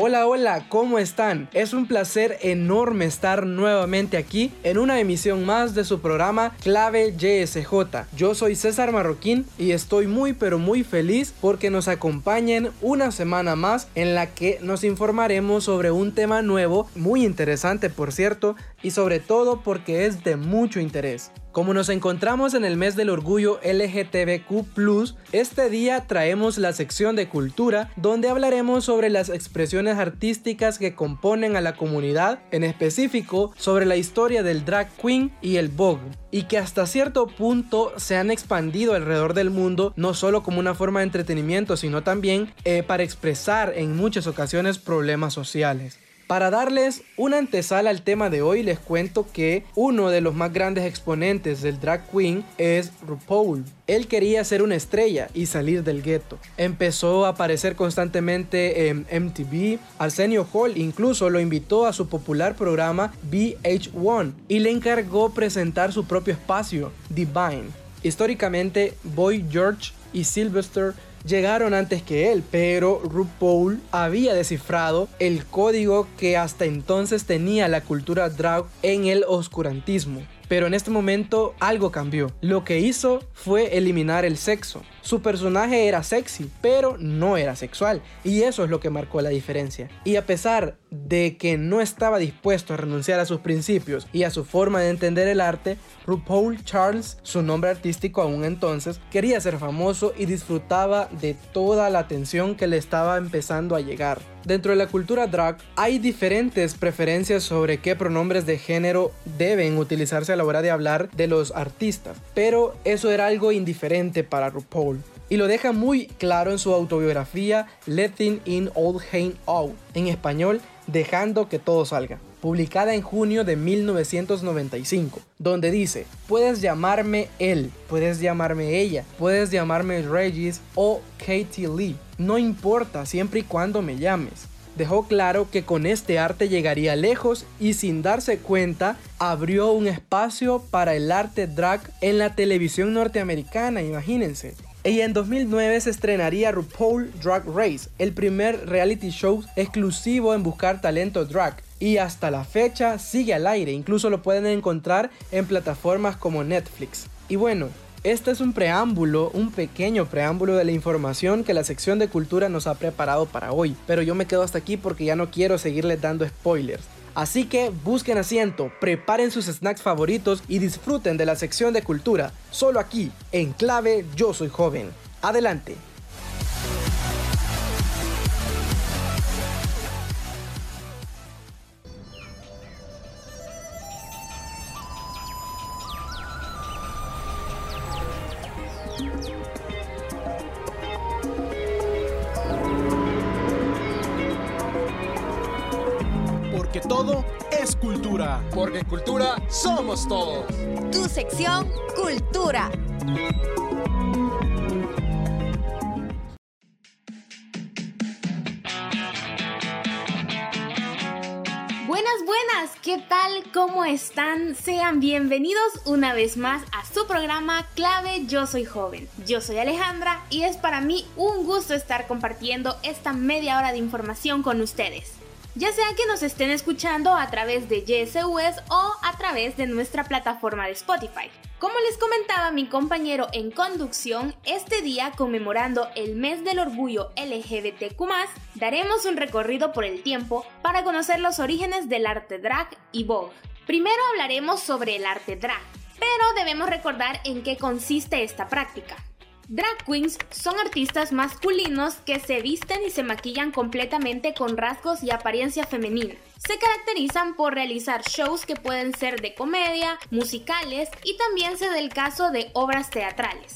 Hola, hola, ¿cómo están? Es un placer enorme estar nuevamente aquí en una emisión más de su programa Clave YSJ. Yo soy César Marroquín y estoy muy pero muy feliz porque nos acompañen una semana más en la que nos informaremos sobre un tema nuevo, muy interesante por cierto, y sobre todo porque es de mucho interés. Como nos encontramos en el mes del orgullo LGTBQ, este día traemos la sección de cultura donde hablaremos sobre las expresiones artísticas que componen a la comunidad, en específico sobre la historia del drag queen y el vogue, y que hasta cierto punto se han expandido alrededor del mundo no solo como una forma de entretenimiento, sino también eh, para expresar en muchas ocasiones problemas sociales. Para darles una antesala al tema de hoy, les cuento que uno de los más grandes exponentes del drag queen es RuPaul. Él quería ser una estrella y salir del gueto. Empezó a aparecer constantemente en MTV. Arsenio Hall incluso lo invitó a su popular programa VH1 y le encargó presentar su propio espacio, Divine. Históricamente, Boy George y Sylvester llegaron antes que él, pero RuPaul había descifrado el código que hasta entonces tenía la cultura drag en el oscurantismo. Pero en este momento algo cambió. Lo que hizo fue eliminar el sexo. Su personaje era sexy, pero no era sexual. Y eso es lo que marcó la diferencia. Y a pesar de que no estaba dispuesto a renunciar a sus principios y a su forma de entender el arte, RuPaul Charles, su nombre artístico aún entonces, quería ser famoso y disfrutaba de toda la atención que le estaba empezando a llegar. Dentro de la cultura drag hay diferentes preferencias sobre qué pronombres de género deben utilizarse a la hora de hablar de los artistas, pero eso era algo indiferente para RuPaul y lo deja muy claro en su autobiografía Letting in All Hang Out, en español, dejando que todo salga, publicada en junio de 1995, donde dice, puedes llamarme él, puedes llamarme ella, puedes llamarme Regis o Katie Lee, no importa siempre y cuando me llames. Dejó claro que con este arte llegaría lejos y sin darse cuenta abrió un espacio para el arte drag en la televisión norteamericana, imagínense. Y en 2009 se estrenaría RuPaul Drag Race, el primer reality show exclusivo en buscar talento drag. Y hasta la fecha sigue al aire, incluso lo pueden encontrar en plataformas como Netflix. Y bueno, este es un preámbulo, un pequeño preámbulo de la información que la sección de cultura nos ha preparado para hoy, pero yo me quedo hasta aquí porque ya no quiero seguirles dando spoilers. Así que busquen asiento, preparen sus snacks favoritos y disfruten de la sección de cultura, solo aquí, en clave Yo Soy Joven. Adelante. Todos. Tu sección Cultura. Buenas, buenas, ¿qué tal? ¿Cómo están? Sean bienvenidos una vez más a su programa Clave Yo Soy Joven. Yo soy Alejandra y es para mí un gusto estar compartiendo esta media hora de información con ustedes ya sea que nos estén escuchando a través de YSUS o a través de nuestra plataforma de Spotify. Como les comentaba mi compañero en conducción, este día conmemorando el mes del orgullo LGBTQ, daremos un recorrido por el tiempo para conocer los orígenes del arte drag y Vogue. Primero hablaremos sobre el arte drag, pero debemos recordar en qué consiste esta práctica. Drag queens son artistas masculinos que se visten y se maquillan completamente con rasgos y apariencia femenina. Se caracterizan por realizar shows que pueden ser de comedia, musicales y también se da el caso de obras teatrales.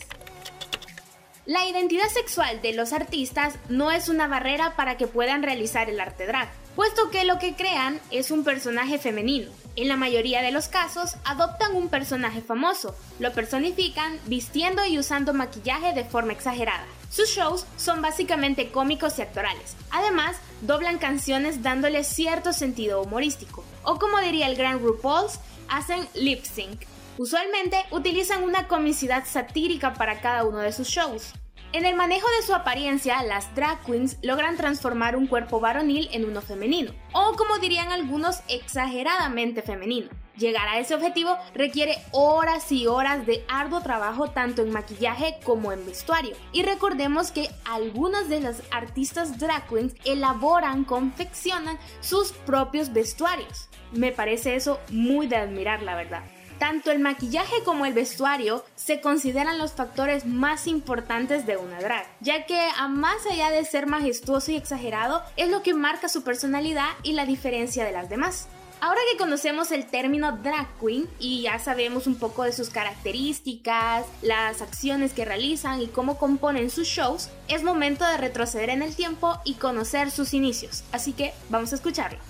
La identidad sexual de los artistas no es una barrera para que puedan realizar el arte drag, puesto que lo que crean es un personaje femenino. En la mayoría de los casos, adoptan un personaje famoso, lo personifican vistiendo y usando maquillaje de forma exagerada. Sus shows son básicamente cómicos y actorales. Además, doblan canciones dándole cierto sentido humorístico. O como diría el gran RuPaul's, hacen lip sync. Usualmente utilizan una comicidad satírica para cada uno de sus shows. En el manejo de su apariencia, las drag queens logran transformar un cuerpo varonil en uno femenino, o como dirían algunos, exageradamente femenino. Llegar a ese objetivo requiere horas y horas de arduo trabajo tanto en maquillaje como en vestuario. Y recordemos que algunas de las artistas drag queens elaboran, confeccionan sus propios vestuarios. Me parece eso muy de admirar, la verdad. Tanto el maquillaje como el vestuario se consideran los factores más importantes de una drag, ya que a más allá de ser majestuoso y exagerado, es lo que marca su personalidad y la diferencia de las demás. Ahora que conocemos el término drag queen y ya sabemos un poco de sus características, las acciones que realizan y cómo componen sus shows, es momento de retroceder en el tiempo y conocer sus inicios. Así que vamos a escucharlo.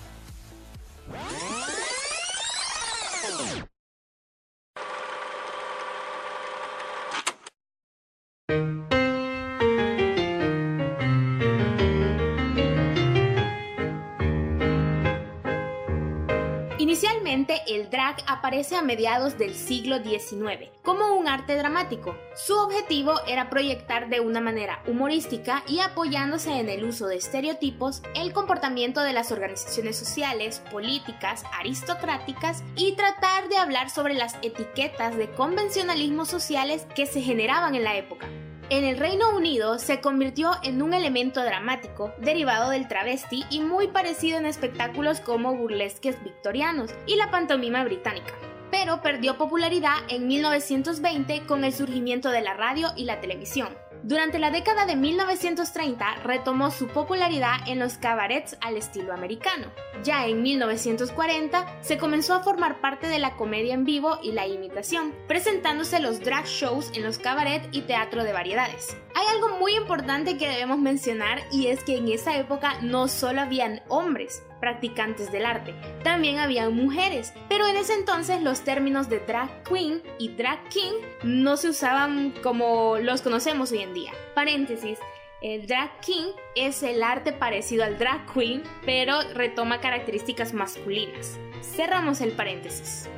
Aparece a mediados del siglo XIX como un arte dramático. Su objetivo era proyectar de una manera humorística y apoyándose en el uso de estereotipos el comportamiento de las organizaciones sociales, políticas, aristocráticas y tratar de hablar sobre las etiquetas de convencionalismos sociales que se generaban en la época. En el Reino Unido se convirtió en un elemento dramático derivado del travesti y muy parecido en espectáculos como burlesques victorianos y la pantomima británica pero perdió popularidad en 1920 con el surgimiento de la radio y la televisión. Durante la década de 1930 retomó su popularidad en los cabarets al estilo americano. Ya en 1940 se comenzó a formar parte de la comedia en vivo y la imitación, presentándose los drag shows en los cabarets y teatro de variedades. Hay algo muy importante que debemos mencionar y es que en esa época no solo habían hombres, practicantes del arte. También habían mujeres, pero en ese entonces los términos de drag queen y drag king no se usaban como los conocemos hoy en día. Paréntesis, el drag king es el arte parecido al drag queen, pero retoma características masculinas. Cerramos el paréntesis.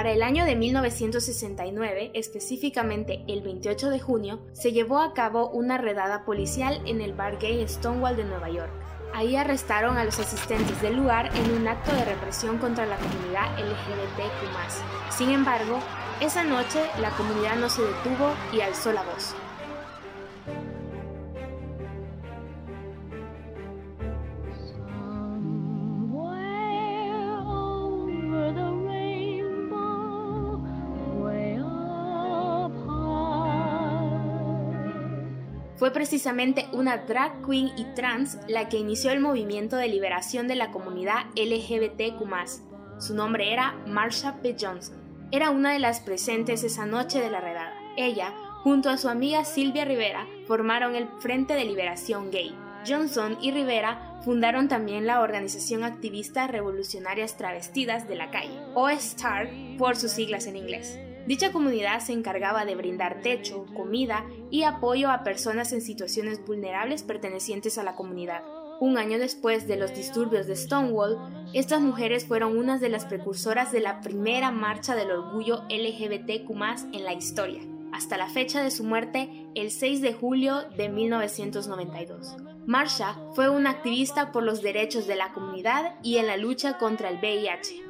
Para el año de 1969, específicamente el 28 de junio, se llevó a cabo una redada policial en el bar gay Stonewall de Nueva York. Ahí arrestaron a los asistentes del lugar en un acto de represión contra la comunidad LGBTQ. Sin embargo, esa noche la comunidad no se detuvo y alzó la voz. Fue precisamente una drag queen y trans la que inició el movimiento de liberación de la comunidad LGBTQ. Su nombre era Marsha P. Johnson. Era una de las presentes esa noche de la redada. Ella, junto a su amiga Silvia Rivera, formaron el Frente de Liberación Gay. Johnson y Rivera fundaron también la organización activista Revolucionarias Travestidas de la Calle, o STAR por sus siglas en inglés. Dicha comunidad se encargaba de brindar techo, comida y apoyo a personas en situaciones vulnerables pertenecientes a la comunidad. Un año después de los disturbios de Stonewall, estas mujeres fueron unas de las precursoras de la primera marcha del orgullo LGBTQ en la historia, hasta la fecha de su muerte el 6 de julio de 1992. Marsha fue una activista por los derechos de la comunidad y en la lucha contra el VIH.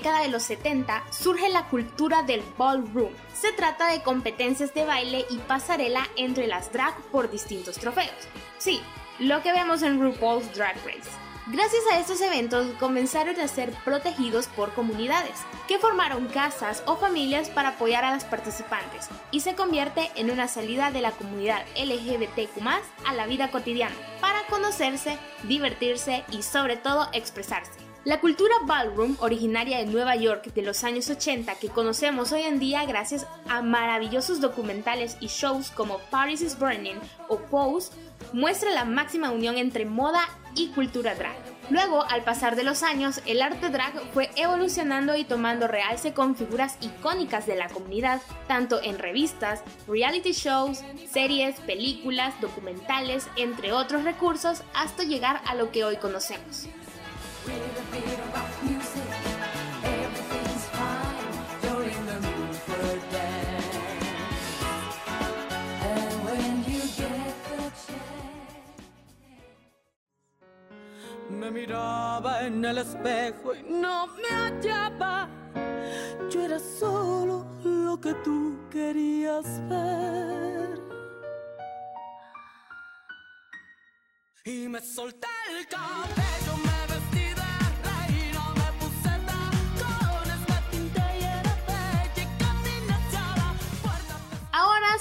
Década de los 70 surge la cultura del ballroom. Se trata de competencias de baile y pasarela entre las drag por distintos trofeos. Sí, lo que vemos en RuPaul's Drag Race. Gracias a estos eventos comenzaron a ser protegidos por comunidades, que formaron casas o familias para apoyar a las participantes, y se convierte en una salida de la comunidad LGBTQ a la vida cotidiana, para conocerse, divertirse y sobre todo expresarse. La cultura ballroom, originaria de Nueva York de los años 80, que conocemos hoy en día gracias a maravillosos documentales y shows como Paris is Burning o Pose, muestra la máxima unión entre moda y cultura drag. Luego, al pasar de los años, el arte drag fue evolucionando y tomando realce con figuras icónicas de la comunidad, tanto en revistas, reality shows, series, películas, documentales, entre otros recursos, hasta llegar a lo que hoy conocemos. En el espejo y no me hallaba. Yo era solo lo que tú querías ver. Y me solté el cabello,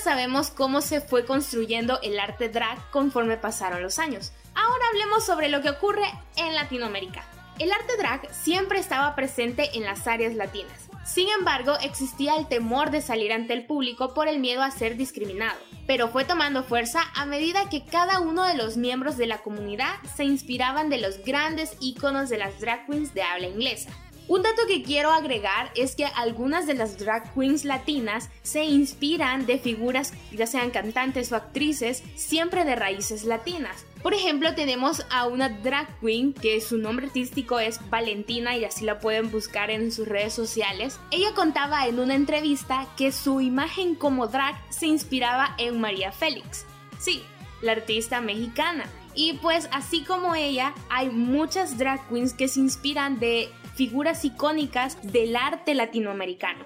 sabemos cómo se fue construyendo el arte drag conforme pasaron los años. Ahora hablemos sobre lo que ocurre en Latinoamérica. El arte drag siempre estaba presente en las áreas latinas. Sin embargo, existía el temor de salir ante el público por el miedo a ser discriminado, pero fue tomando fuerza a medida que cada uno de los miembros de la comunidad se inspiraban de los grandes íconos de las drag queens de habla inglesa. Un dato que quiero agregar es que algunas de las drag queens latinas se inspiran de figuras, ya sean cantantes o actrices, siempre de raíces latinas. Por ejemplo, tenemos a una drag queen que su nombre artístico es Valentina y así la pueden buscar en sus redes sociales. Ella contaba en una entrevista que su imagen como drag se inspiraba en María Félix. Sí, la artista mexicana. Y pues así como ella, hay muchas drag queens que se inspiran de figuras icónicas del arte latinoamericano.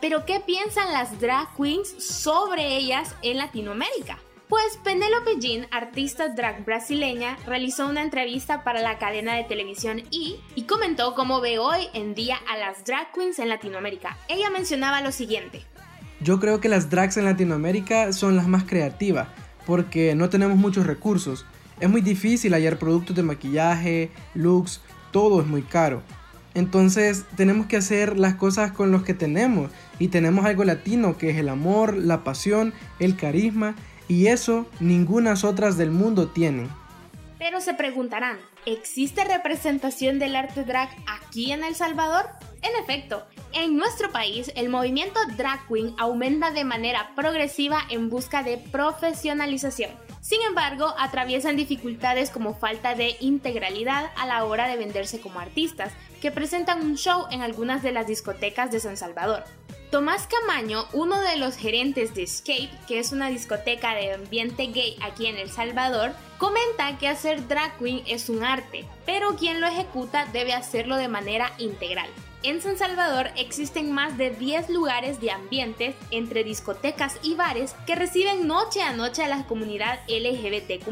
Pero ¿qué piensan las drag queens sobre ellas en Latinoamérica? Pues Penélope Jean, artista drag brasileña, realizó una entrevista para la cadena de televisión E! y comentó cómo ve hoy en día a las drag queens en Latinoamérica. Ella mencionaba lo siguiente. Yo creo que las drags en Latinoamérica son las más creativas porque no tenemos muchos recursos. Es muy difícil hallar productos de maquillaje, looks, todo es muy caro. Entonces tenemos que hacer las cosas con los que tenemos y tenemos algo latino que es el amor, la pasión, el carisma y eso ningunas otras del mundo tienen. Pero se preguntarán, ¿existe representación del arte drag aquí en El Salvador? En efecto, en nuestro país el movimiento drag queen aumenta de manera progresiva en busca de profesionalización. Sin embargo, atraviesan dificultades como falta de integralidad a la hora de venderse como artistas, que presentan un show en algunas de las discotecas de San Salvador. Tomás Camaño, uno de los gerentes de Escape, que es una discoteca de ambiente gay aquí en El Salvador, comenta que hacer drag queen es un arte, pero quien lo ejecuta debe hacerlo de manera integral. En San Salvador existen más de 10 lugares de ambientes entre discotecas y bares que reciben noche a noche a la comunidad LGBTQ.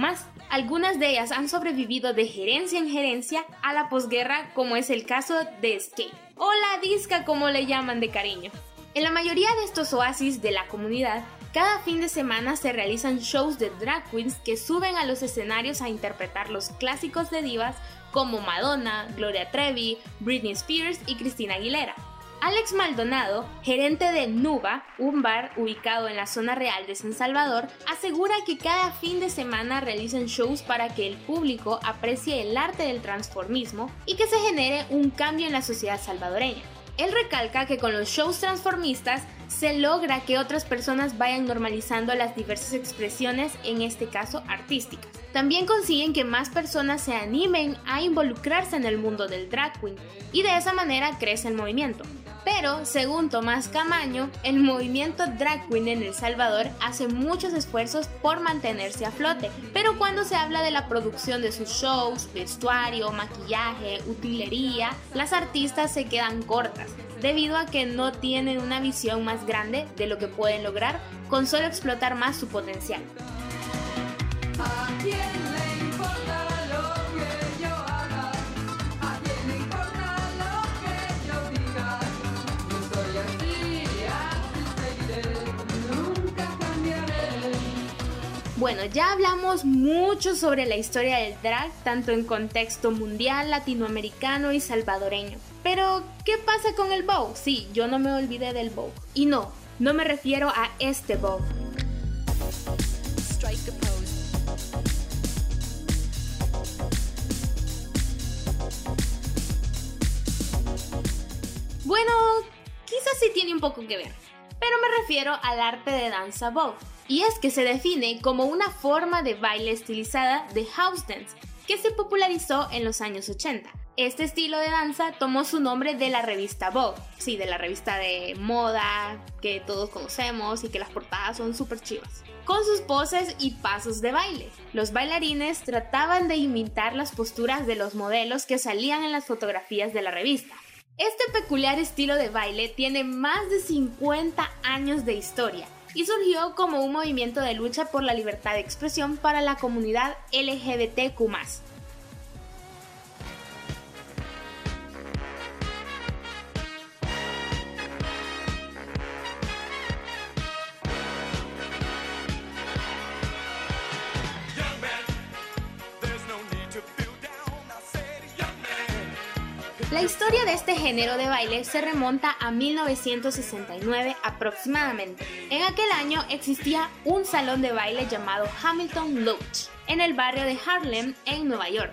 Algunas de ellas han sobrevivido de gerencia en gerencia a la posguerra, como es el caso de Escape, o la disca como le llaman de cariño. En la mayoría de estos oasis de la comunidad, cada fin de semana se realizan shows de drag queens que suben a los escenarios a interpretar los clásicos de divas como Madonna, Gloria Trevi, Britney Spears y Christina Aguilera. Alex Maldonado, gerente de Nuba, un bar ubicado en la zona real de San Salvador, asegura que cada fin de semana realizan shows para que el público aprecie el arte del transformismo y que se genere un cambio en la sociedad salvadoreña. Él recalca que con los shows transformistas se logra que otras personas vayan normalizando las diversas expresiones, en este caso artísticas. También consiguen que más personas se animen a involucrarse en el mundo del drag queen y de esa manera crece el movimiento. Pero, según Tomás Camaño, el movimiento drag queen en El Salvador hace muchos esfuerzos por mantenerse a flote, pero cuando se habla de la producción de sus shows, vestuario, maquillaje, utilería, las artistas se quedan cortas, debido a que no tienen una visión más grande de lo que pueden lograr con solo explotar más su potencial. Bueno, ya hablamos mucho sobre la historia del drag, tanto en contexto mundial, latinoamericano y salvadoreño. Pero, ¿qué pasa con el Vogue? Sí, yo no me olvidé del Vogue. Y no, no me refiero a este Vogue. Bueno, quizás sí tiene un poco que ver, pero me refiero al arte de danza Vogue. Y es que se define como una forma de baile estilizada de house dance que se popularizó en los años 80. Este estilo de danza tomó su nombre de la revista Vogue, sí, de la revista de moda que todos conocemos y que las portadas son súper chivas. Con sus poses y pasos de baile, los bailarines trataban de imitar las posturas de los modelos que salían en las fotografías de la revista. Este peculiar estilo de baile tiene más de 50 años de historia y surgió como un movimiento de lucha por la libertad de expresión para la comunidad LGBTQ. Este género de baile se remonta a 1969 aproximadamente. En aquel año existía un salón de baile llamado Hamilton Lodge en el barrio de Harlem, en Nueva York.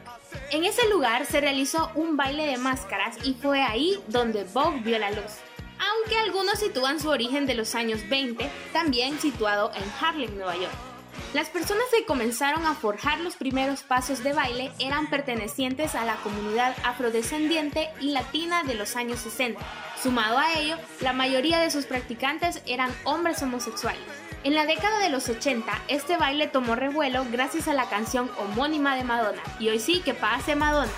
En ese lugar se realizó un baile de máscaras y fue ahí donde Vogue vio la luz. Aunque algunos sitúan su origen de los años 20, también situado en Harlem, Nueva York. Las personas que comenzaron a forjar los primeros pasos de baile eran pertenecientes a la comunidad afrodescendiente y latina de los años 60. Sumado a ello, la mayoría de sus practicantes eran hombres homosexuales. En la década de los 80, este baile tomó revuelo gracias a la canción homónima de Madonna. Y hoy sí que pase Madonna.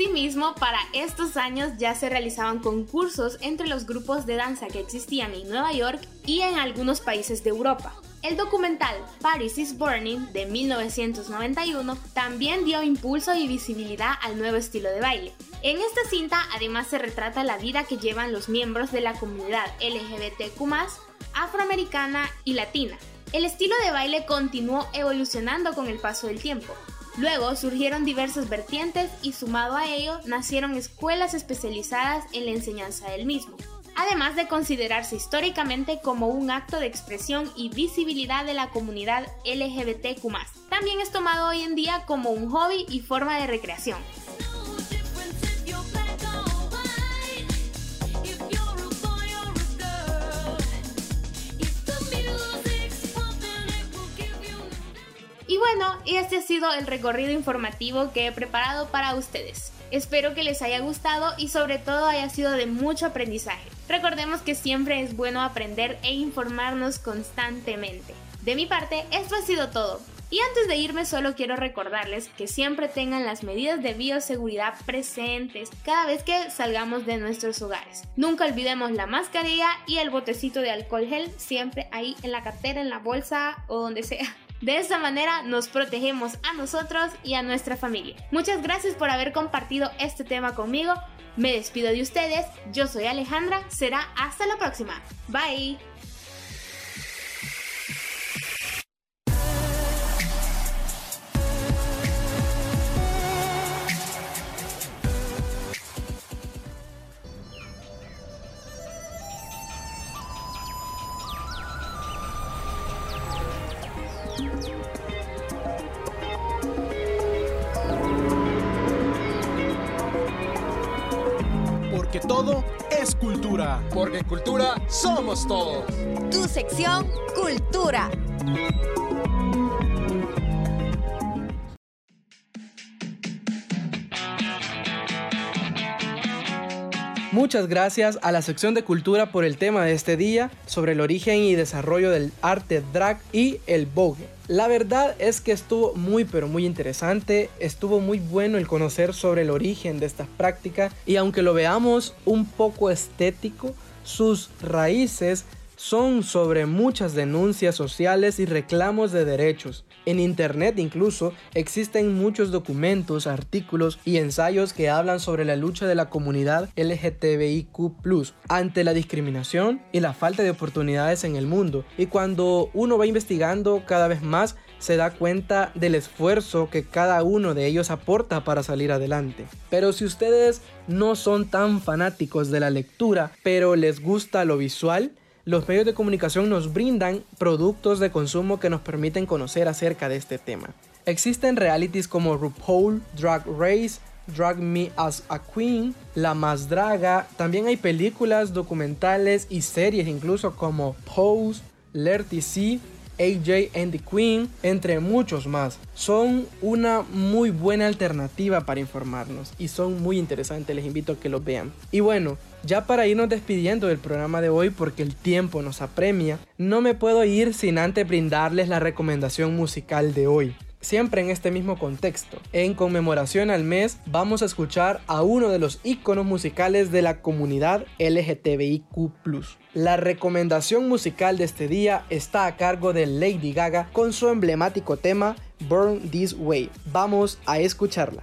Asimismo, para estos años ya se realizaban concursos entre los grupos de danza que existían en Nueva York y en algunos países de Europa. El documental Paris is Burning de 1991 también dio impulso y visibilidad al nuevo estilo de baile. En esta cinta además se retrata la vida que llevan los miembros de la comunidad LGBTQ+, afroamericana y latina. El estilo de baile continuó evolucionando con el paso del tiempo. Luego surgieron diversas vertientes y sumado a ello nacieron escuelas especializadas en la enseñanza del mismo, además de considerarse históricamente como un acto de expresión y visibilidad de la comunidad LGBTQ+. También es tomado hoy en día como un hobby y forma de recreación. Bueno, este ha sido el recorrido informativo que he preparado para ustedes. Espero que les haya gustado y sobre todo haya sido de mucho aprendizaje. Recordemos que siempre es bueno aprender e informarnos constantemente. De mi parte, esto ha sido todo. Y antes de irme solo quiero recordarles que siempre tengan las medidas de bioseguridad presentes cada vez que salgamos de nuestros hogares. Nunca olvidemos la mascarilla y el botecito de alcohol gel siempre ahí en la cartera, en la bolsa o donde sea. De esta manera nos protegemos a nosotros y a nuestra familia. Muchas gracias por haber compartido este tema conmigo. Me despido de ustedes. Yo soy Alejandra. Será hasta la próxima. Bye. Somos todos. Tu sección Cultura. Muchas gracias a la sección de cultura por el tema de este día sobre el origen y desarrollo del arte drag y el vogue. La verdad es que estuvo muy pero muy interesante, estuvo muy bueno el conocer sobre el origen de estas prácticas y aunque lo veamos un poco estético, sus raíces son sobre muchas denuncias sociales y reclamos de derechos. En internet incluso existen muchos documentos, artículos y ensayos que hablan sobre la lucha de la comunidad LGTBIQ ante la discriminación y la falta de oportunidades en el mundo. Y cuando uno va investigando cada vez más, se da cuenta del esfuerzo que cada uno de ellos aporta para salir adelante. Pero si ustedes no son tan fanáticos de la lectura, pero les gusta lo visual, los medios de comunicación nos brindan productos de consumo que nos permiten conocer acerca de este tema. Existen realities como RuPaul, Drag Race, Drag Me as a Queen, La Más Draga, también hay películas, documentales y series incluso como Pose, Lerty AJ and the Queen, entre muchos más. Son una muy buena alternativa para informarnos y son muy interesantes, les invito a que los vean. Y bueno, ya para irnos despidiendo del programa de hoy porque el tiempo nos apremia, no me puedo ir sin antes brindarles la recomendación musical de hoy. Siempre en este mismo contexto, en conmemoración al mes, vamos a escuchar a uno de los íconos musicales de la comunidad LGTBIQ. La recomendación musical de este día está a cargo de Lady Gaga con su emblemático tema Burn This Way. Vamos a escucharla.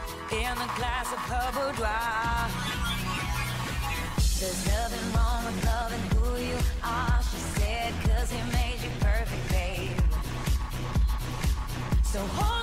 in a glass of her boudoir. There's nothing wrong with loving who you are, she said, cause he made you perfect, babe. So hold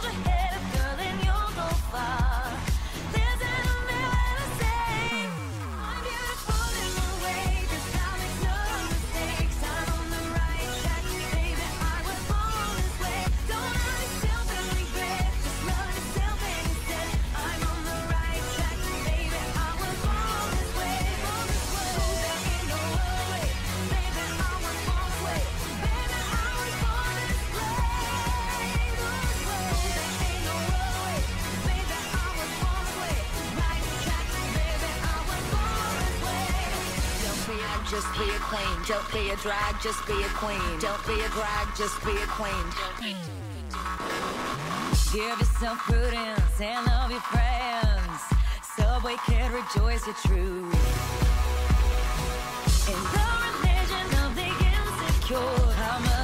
queen. Don't be a drag, just be a queen. Don't be a drag, just be a queen. Give yourself prudence and love your friends. Subway kid, rejoice your truth. In the religion of the insecure,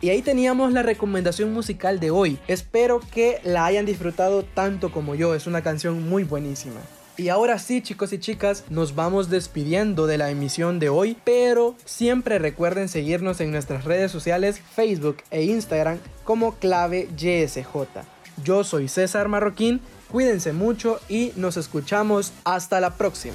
Y ahí teníamos la recomendación musical de hoy. Espero que la hayan disfrutado tanto como yo. Es una canción muy buenísima. Y ahora sí, chicos y chicas, nos vamos despidiendo de la emisión de hoy, pero siempre recuerden seguirnos en nuestras redes sociales, Facebook e Instagram como clave YSJ. Yo soy César Marroquín, cuídense mucho y nos escuchamos hasta la próxima.